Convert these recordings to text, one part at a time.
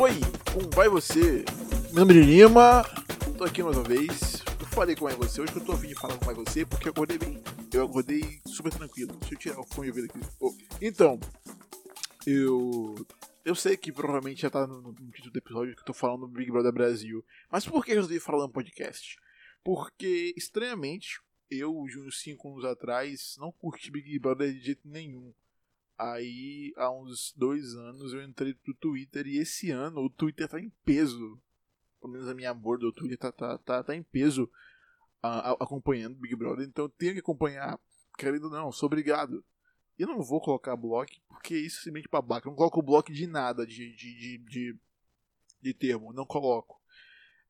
Oi, como vai você? Meu nome é Lima, tô aqui mais uma vez. Eu falei como é você, hoje que eu tô afim de falar como é você, porque eu acordei bem. Eu acordei super tranquilo. Deixa eu tirar o fone e ver aqui. Oh, Então, eu. Eu sei que provavelmente já tá no, no título do episódio que eu tô falando do Big Brother Brasil. Mas por que eu resolvi falar no podcast? Porque, estranhamente, eu, de uns 5 anos atrás, não curti Big Brother de jeito nenhum. Aí, há uns dois anos, eu entrei pro Twitter e esse ano o Twitter tá em peso. Pelo menos a minha borda do Twitter tá, tá, tá, tá em peso a- a- acompanhando Big Brother. Então eu tenho que acompanhar, querendo ou não, sou obrigado. Eu não vou colocar bloco, porque isso é simplesmente babaca. Eu não coloco bloco de nada, de, de, de, de, de termo. Não coloco.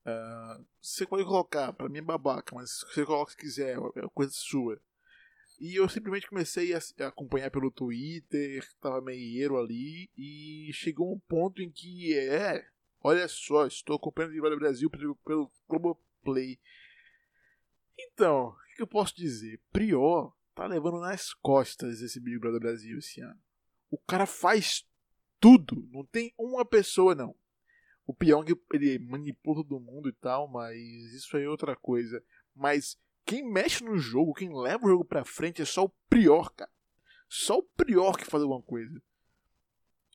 Ah, você pode colocar, pra mim é babaca, mas você coloca se quiser, é coisa sua. E eu simplesmente comecei a acompanhar pelo Twitter, tava meio ali, e chegou um ponto em que é. Olha só, estou acompanhando o Brother Brasil pelo, pelo Globoplay. Então, o que eu posso dizer? Prior tá levando nas costas esse Big Brother Brasil esse ano. O cara faz tudo, não tem uma pessoa não. O Pyong ele manipula todo mundo e tal, mas isso aí é outra coisa. Mas quem mexe no jogo, quem leva o jogo pra frente é só o Prior, cara. Só o Prior que faz alguma coisa.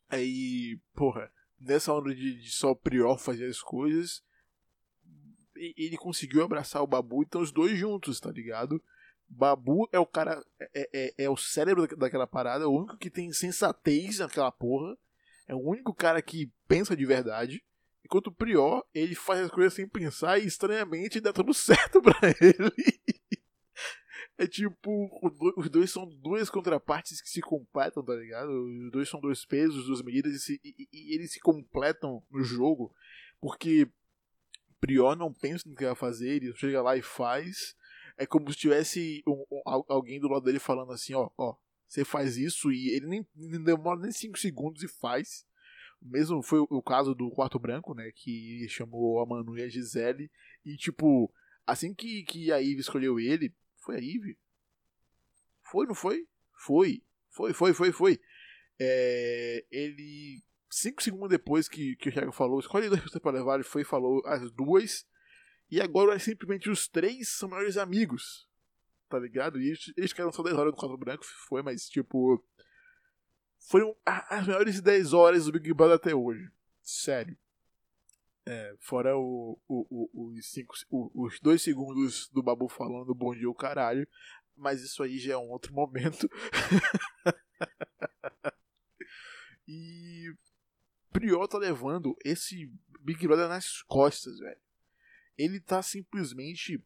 Aí, porra, nessa hora de, de só o Prior fazer as coisas, ele conseguiu abraçar o Babu, então os dois juntos, tá ligado? Babu é o cara, é, é, é o cérebro da- daquela parada, é o único que tem sensatez naquela porra, é o único cara que pensa de verdade. Enquanto o Prior, ele faz as coisas sem pensar e estranhamente dá tudo certo pra ele. É tipo, os dois são duas contrapartes que se completam, tá ligado? Os dois são dois pesos, duas medidas e, se- e- e- eles se completam no jogo. Porque Prior não pensa no que vai fazer, ele chega lá e faz. É como se tivesse um- um- al- alguém do lado dele falando assim, ó, ó, você faz isso e ele nem, nem demora nem 5 segundos e faz. Mesmo foi o- caso do Quarto Branco, né, que chamou a Manu e a Gisele e tipo, assim que, que a Ivy escolheu ele, foi a Ivy? Foi, não foi? Foi. Foi, foi, foi, foi. É, ele cinco segundos depois que, que o Thiago falou, escolhe duas pessoas para levar, ele foi e falou as duas. E agora simplesmente os três são melhores amigos. Tá ligado? E eles, eles ficaram só 10 horas no quadro branco, foi, mas tipo. Foram a- as melhores 10 horas do Big Brother até hoje. Sério. É, fora o, o, o- os, cinco, os dois segundos do Babu falando bom dia o caralho. Mas isso aí já é um outro momento. e Prior tá levando esse Big Brother nas costas, velho. Ele tá simplesmente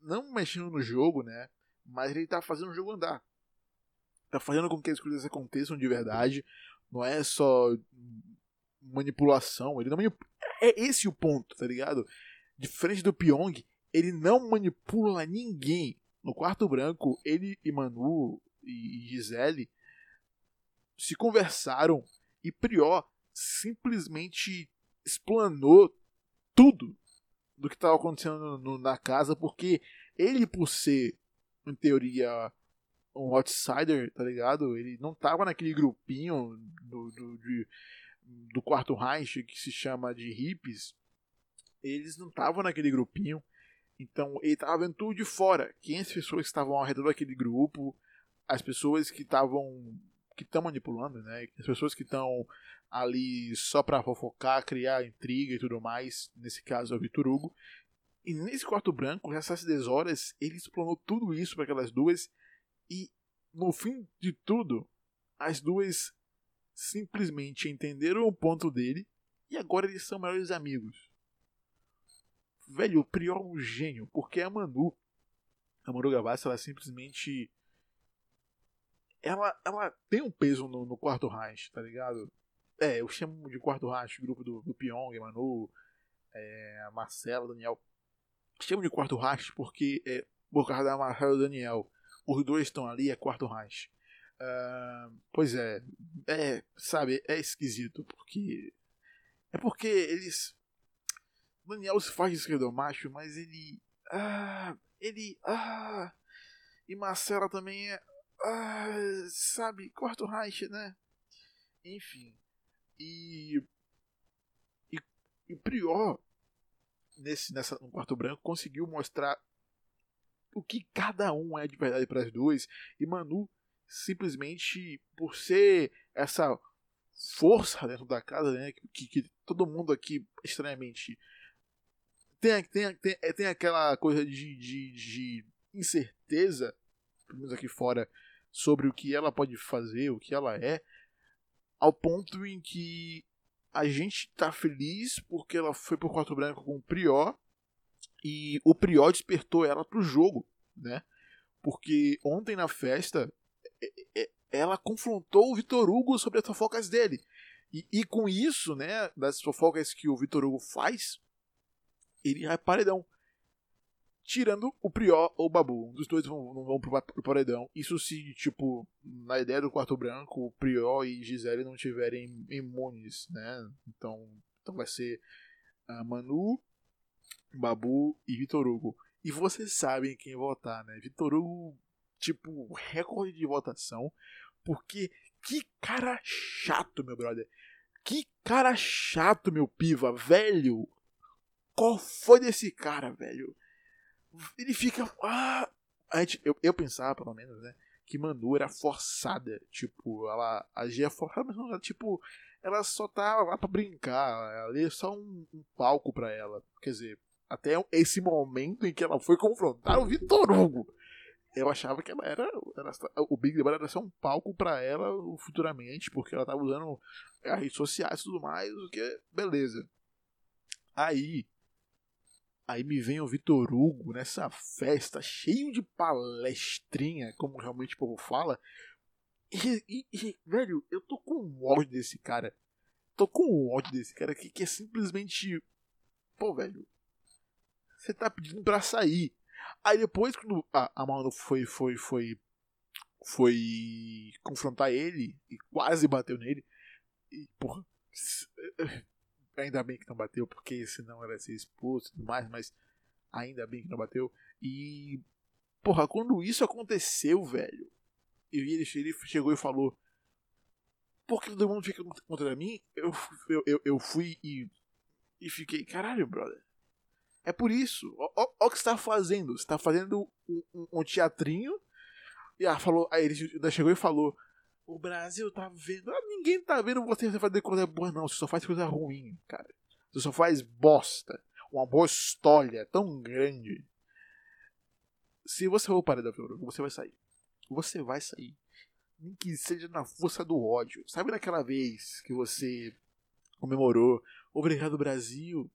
não mexendo no jogo, né? Mas ele tá fazendo o jogo andar. Tá fazendo com que as coisas aconteçam de verdade. Não é só manipulação. Ele não. É esse o ponto, tá ligado? Diferente do Pyong, ele não manipula ninguém. No quarto branco, ele e Manu e Gisele se conversaram e Prior simplesmente explanou tudo do que estava acontecendo no- na casa, porque ele, por ser, em teoria, um outsider, tá ligado? Ele não tava naquele grupinho do, do, de- do quarto Reich que se chama de hippies. Eles não estavam naquele grupinho. Então ele tava vendo tudo de fora. Quem as pessoas que estavam ao redor daquele grupo, as pessoas que estavam. que estão manipulando, né? As pessoas que estão ali só pra fofocar, criar intriga e tudo mais. Nesse caso é o Vitor Hugo. E nesse quarto branco, nessas 10 horas, ele explanou tudo isso para aquelas duas. E no fim de tudo, as duas simplesmente entenderam o ponto dele e agora eles são melhores amigos. Velho, o Prior é um gênio, porque a Manu, a Manu Gavassi, ela simplesmente. Ela, ela tem um peso no, no quarto Reich, tá ligado? É, eu chamo de quarto Reich, o grupo do, do Pyong, Manu, é, Marcela, Daniel. Chamo de quarto Reich porque é por causa da Marcela e Daniel. Os dois estão ali, é quarto Reich. Ah, pois é, é, sabe, é esquisito, porque. É porque eles. Daniel se faz esquerdo macho, mas ele. Ah, ele. Ah, e Marcela também é. Ah, sabe, quarto Reich, né? Enfim. E E o Prior, nesse, nessa, no quarto branco, conseguiu mostrar o que cada um é de verdade para as duas. E Manu, simplesmente por ser essa força dentro da casa, né? Que, que todo mundo aqui, estranhamente, tem, tem, tem, é, tem aquela coisa de, de, de incerteza, pelo menos aqui fora, sobre o que ela pode fazer, o que ela é, ao ponto em que a gente tá feliz porque ela foi pro quarto branco com o Prior e o Prior despertou ela pro jogo, né? Porque ontem na festa ela confrontou o Vitor Hugo sobre as fofocas dele. E, e com isso, né, das fofocas que o Vitor Hugo faz, ele vai paredão. Tirando o Prior ou o Babu. Um dos dois vão, vão pro paredão. Isso se, tipo, na ideia do quarto branco, o Prior e Gisele não tiverem imunes, né? Então, então vai ser a Manu, Babu e Vitor Hugo. E vocês sabem quem votar, né? Vitor Hugo, tipo, recorde de votação. Porque que cara chato, meu brother. Que cara chato, meu piva, velho. Qual foi desse cara, velho? Ele fica. Ah, a gente, eu, eu pensava, pelo menos, né? Que Manu era forçada. Tipo, ela agia forçada, mas não, ela, tipo, ela só tá lá pra brincar. Ali é só um, um palco pra ela. Quer dizer, até esse momento em que ela foi confrontar o Vitor Hugo eu achava que ela era, era o Big Brother era só um palco para ela futuramente, porque ela tava usando as redes sociais e tudo mais, o que beleza. Aí aí me vem o Vitor Hugo nessa festa cheio de palestrinha, como realmente o povo fala. E, e, e, velho, eu tô com ódio desse cara. Tô com ódio desse cara que, que é simplesmente. Pô, velho. Você tá pedindo pra sair. Aí depois, quando a, a Manu foi, foi, foi, foi confrontar ele e quase bateu nele, e, porra, ainda bem que não bateu, porque senão era ser expulso e tudo mais, mas ainda bem que não bateu. E, porra, quando isso aconteceu, velho, e ele, ele chegou e falou: Por que todo mundo fica contra mim? Eu, eu, eu, eu fui e, e fiquei, caralho, brother. É por isso. Olha o que está fazendo. Está fazendo um, um, um, teatrinho. E ah, falou, aí ele chegou e falou: O Brasil tá vendo. Ah, ninguém tá vendo você fazer coisa boa, não. Você só faz coisa ruim, cara. Você só faz bosta. Uma boa história tão grande. Se você for parar da você vai sair. Você vai sair. Nem que seja na força do ódio. Sabe naquela vez que você comemorou Obrigado Brasil?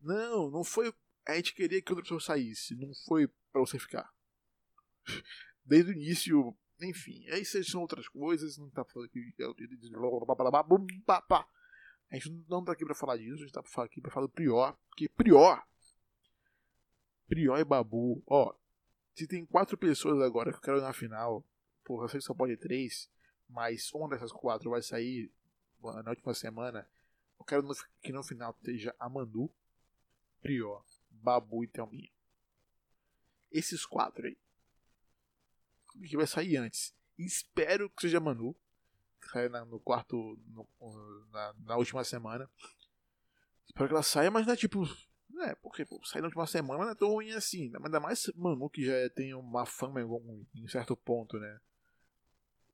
Não, não foi. A gente queria que outra pessoa saísse, não foi para você ficar. Desde o início, enfim, aí são outras coisas, não tá falando aqui. A gente não tá aqui pra falar disso, a gente tá aqui pra falar do Prior, porque Prior. Prior e Babu, ó. Se tem quatro pessoas agora que eu quero na final, porra, eu sei que só pode três, mas uma dessas quatro vai sair na última semana. Eu quero que no final esteja a Manu, Prior, Babu e Thelminha. Esses quatro aí. Que vai sair antes. Espero que seja Manu. Que saia no quarto. No, na, na, última semana. Espero que ela saia, mas não é tipo. É, porque pô, sair na última semana não é tão ruim assim. Ainda mais Manu que já tem uma fama em, em certo ponto, né?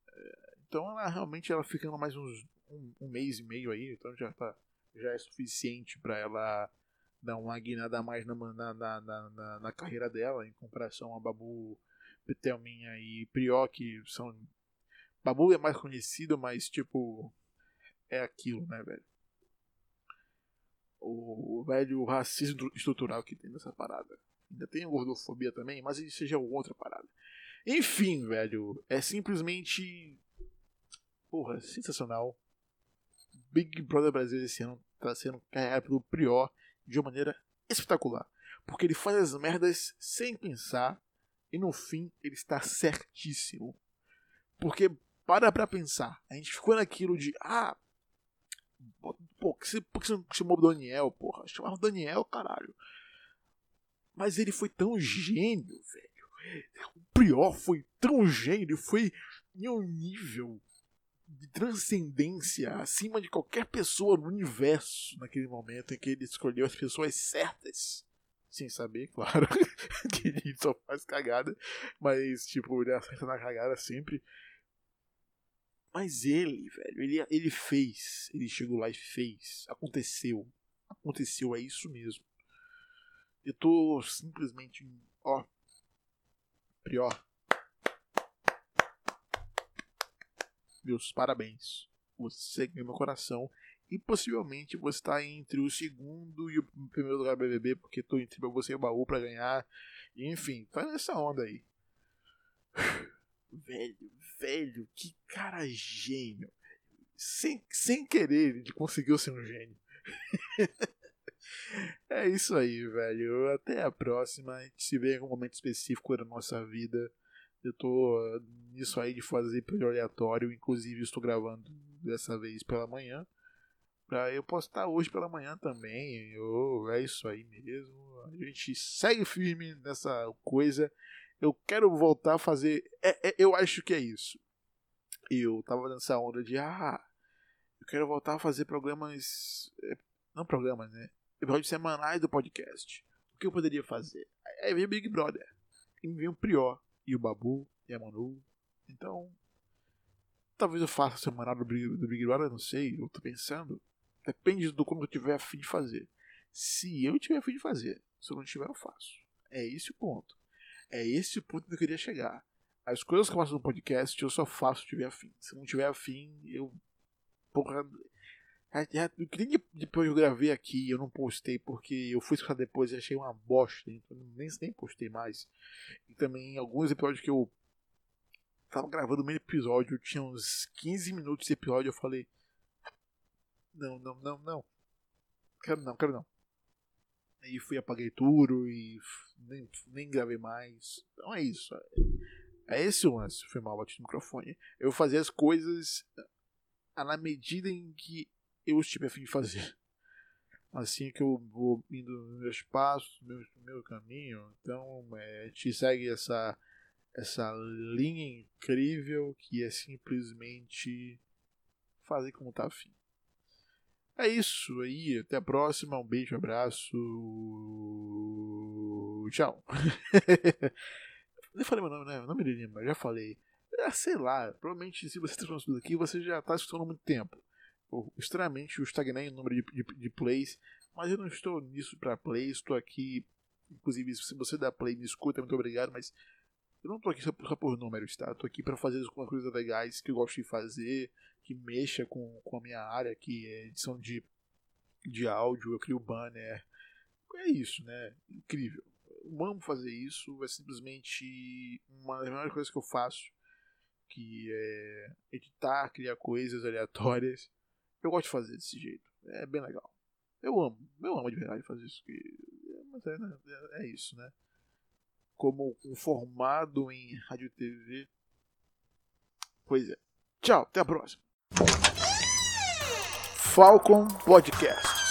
É, então ela realmente ela ficando mais uns um, um mês e meio aí, então já tá já é suficiente para ela dar uma guinada a mais na, na, na, na, na carreira dela, em comparação a Babu, Petelminha e Prió, que são. Babu é mais conhecido, mas tipo. É aquilo, né, velho? O, o velho racismo estrutural que tem nessa parada. Ainda tem gordofobia também, mas isso seja outra parada. Enfim, velho, é simplesmente. Porra, sensacional. Big Brother Brasil esse ano tá sendo carregado pelo Prior de uma maneira espetacular. Porque ele faz as merdas sem pensar e no fim ele está certíssimo. Porque para pra pensar, a gente ficou naquilo de ah, pô, que você, por que você não chamou o Daniel, porra? Chamava o Daniel, caralho. Mas ele foi tão gênio, velho. O Prior foi tão gênio, foi em um nível de transcendência acima de qualquer pessoa no universo naquele momento em que ele escolheu as pessoas certas. Sem saber, claro, que ele só faz cagada, mas, tipo, ele acerta na cagada sempre. Mas ele, velho, ele, ele fez. Ele chegou lá e fez. Aconteceu. Aconteceu, é isso mesmo. Eu tô simplesmente. Ó. Prior. Meus parabéns. Você ganhou meu coração. E possivelmente você está entre o segundo e o primeiro lugar do BBB, porque tô entre você e o baú pra ganhar. Enfim, tá nessa onda aí. Velho, velho, que cara gênio. Sem, sem querer, ele conseguiu ser um gênio. é isso aí, velho. Até a próxima. A gente se vê em algum momento específico da nossa vida. Eu tô nisso aí de fazer episódio aleatório. Inclusive, estou gravando dessa vez pela manhã. Pra eu postar hoje pela manhã também. Eu, é isso aí mesmo. A gente segue firme nessa coisa eu quero voltar a fazer. É, é, eu acho que é isso. Eu tava nessa onda de, ah, eu quero voltar a fazer programas. É, não programas, né? Episódios semanais do podcast. O que eu poderia fazer? Aí veio Big Brother. E me veio o Prior, e o Babu, e a Manu. Então. Talvez eu faça a semanal do Big, do Big Brother, não sei. Eu tô pensando. Depende do como eu tiver a fim de fazer. Se eu tiver a fim de fazer. Se eu não tiver, eu faço. É esse o ponto. É esse o ponto que eu queria chegar. As coisas que eu faço no podcast eu só faço se tiver afim. Se não tiver afim, eu. Porra. Nem depois eu gravei aqui, eu não postei porque eu fui escutar depois e achei uma bosta, então nem, nem postei mais. E também alguns episódios que eu tava gravando meio episódio, tinha uns 15 minutos de episódio, eu falei. Não, não, não, não. Quero não, quero não. Aí fui, apaguei tudo e nem, nem gravei mais. Então é isso. É esse o lance. Foi mal batido no microfone. Eu fazia as coisas ah, na medida em que eu estive a fim de fazer. Assim que eu vou indo nos meus passos, no meu, meu caminho. Então é, segue essa, essa linha incrível que é simplesmente fazer como tá afim. É isso aí. Até a próxima. Um beijo, um abraço. Tchau. Nem falei meu nome, né? Não me lembro, já falei. É, sei lá. Provavelmente, se você está escutando aqui, você já está escutando há muito tempo. Eu, extremamente, eu estagnei o número de, de, de plays. Mas eu não estou nisso para plays. Estou aqui. Inclusive, se você dá play, me escuta, muito obrigado. Mas eu não tô aqui só por, só por números, tá? Tô aqui para fazer algumas coisas legais que eu gosto de fazer, que mexa com, com a minha área, que é edição de, de áudio, eu crio banner. É isso, né? Incrível. Eu amo fazer isso, é simplesmente uma das melhores coisas que eu faço, que é editar, criar coisas aleatórias. Eu gosto de fazer desse jeito, é bem legal. Eu amo, eu amo de verdade fazer isso. Mas é, né? é, é isso, né? como um formado em rádio TV. Pois é. Tchau, até a próxima. Falcon Podcast.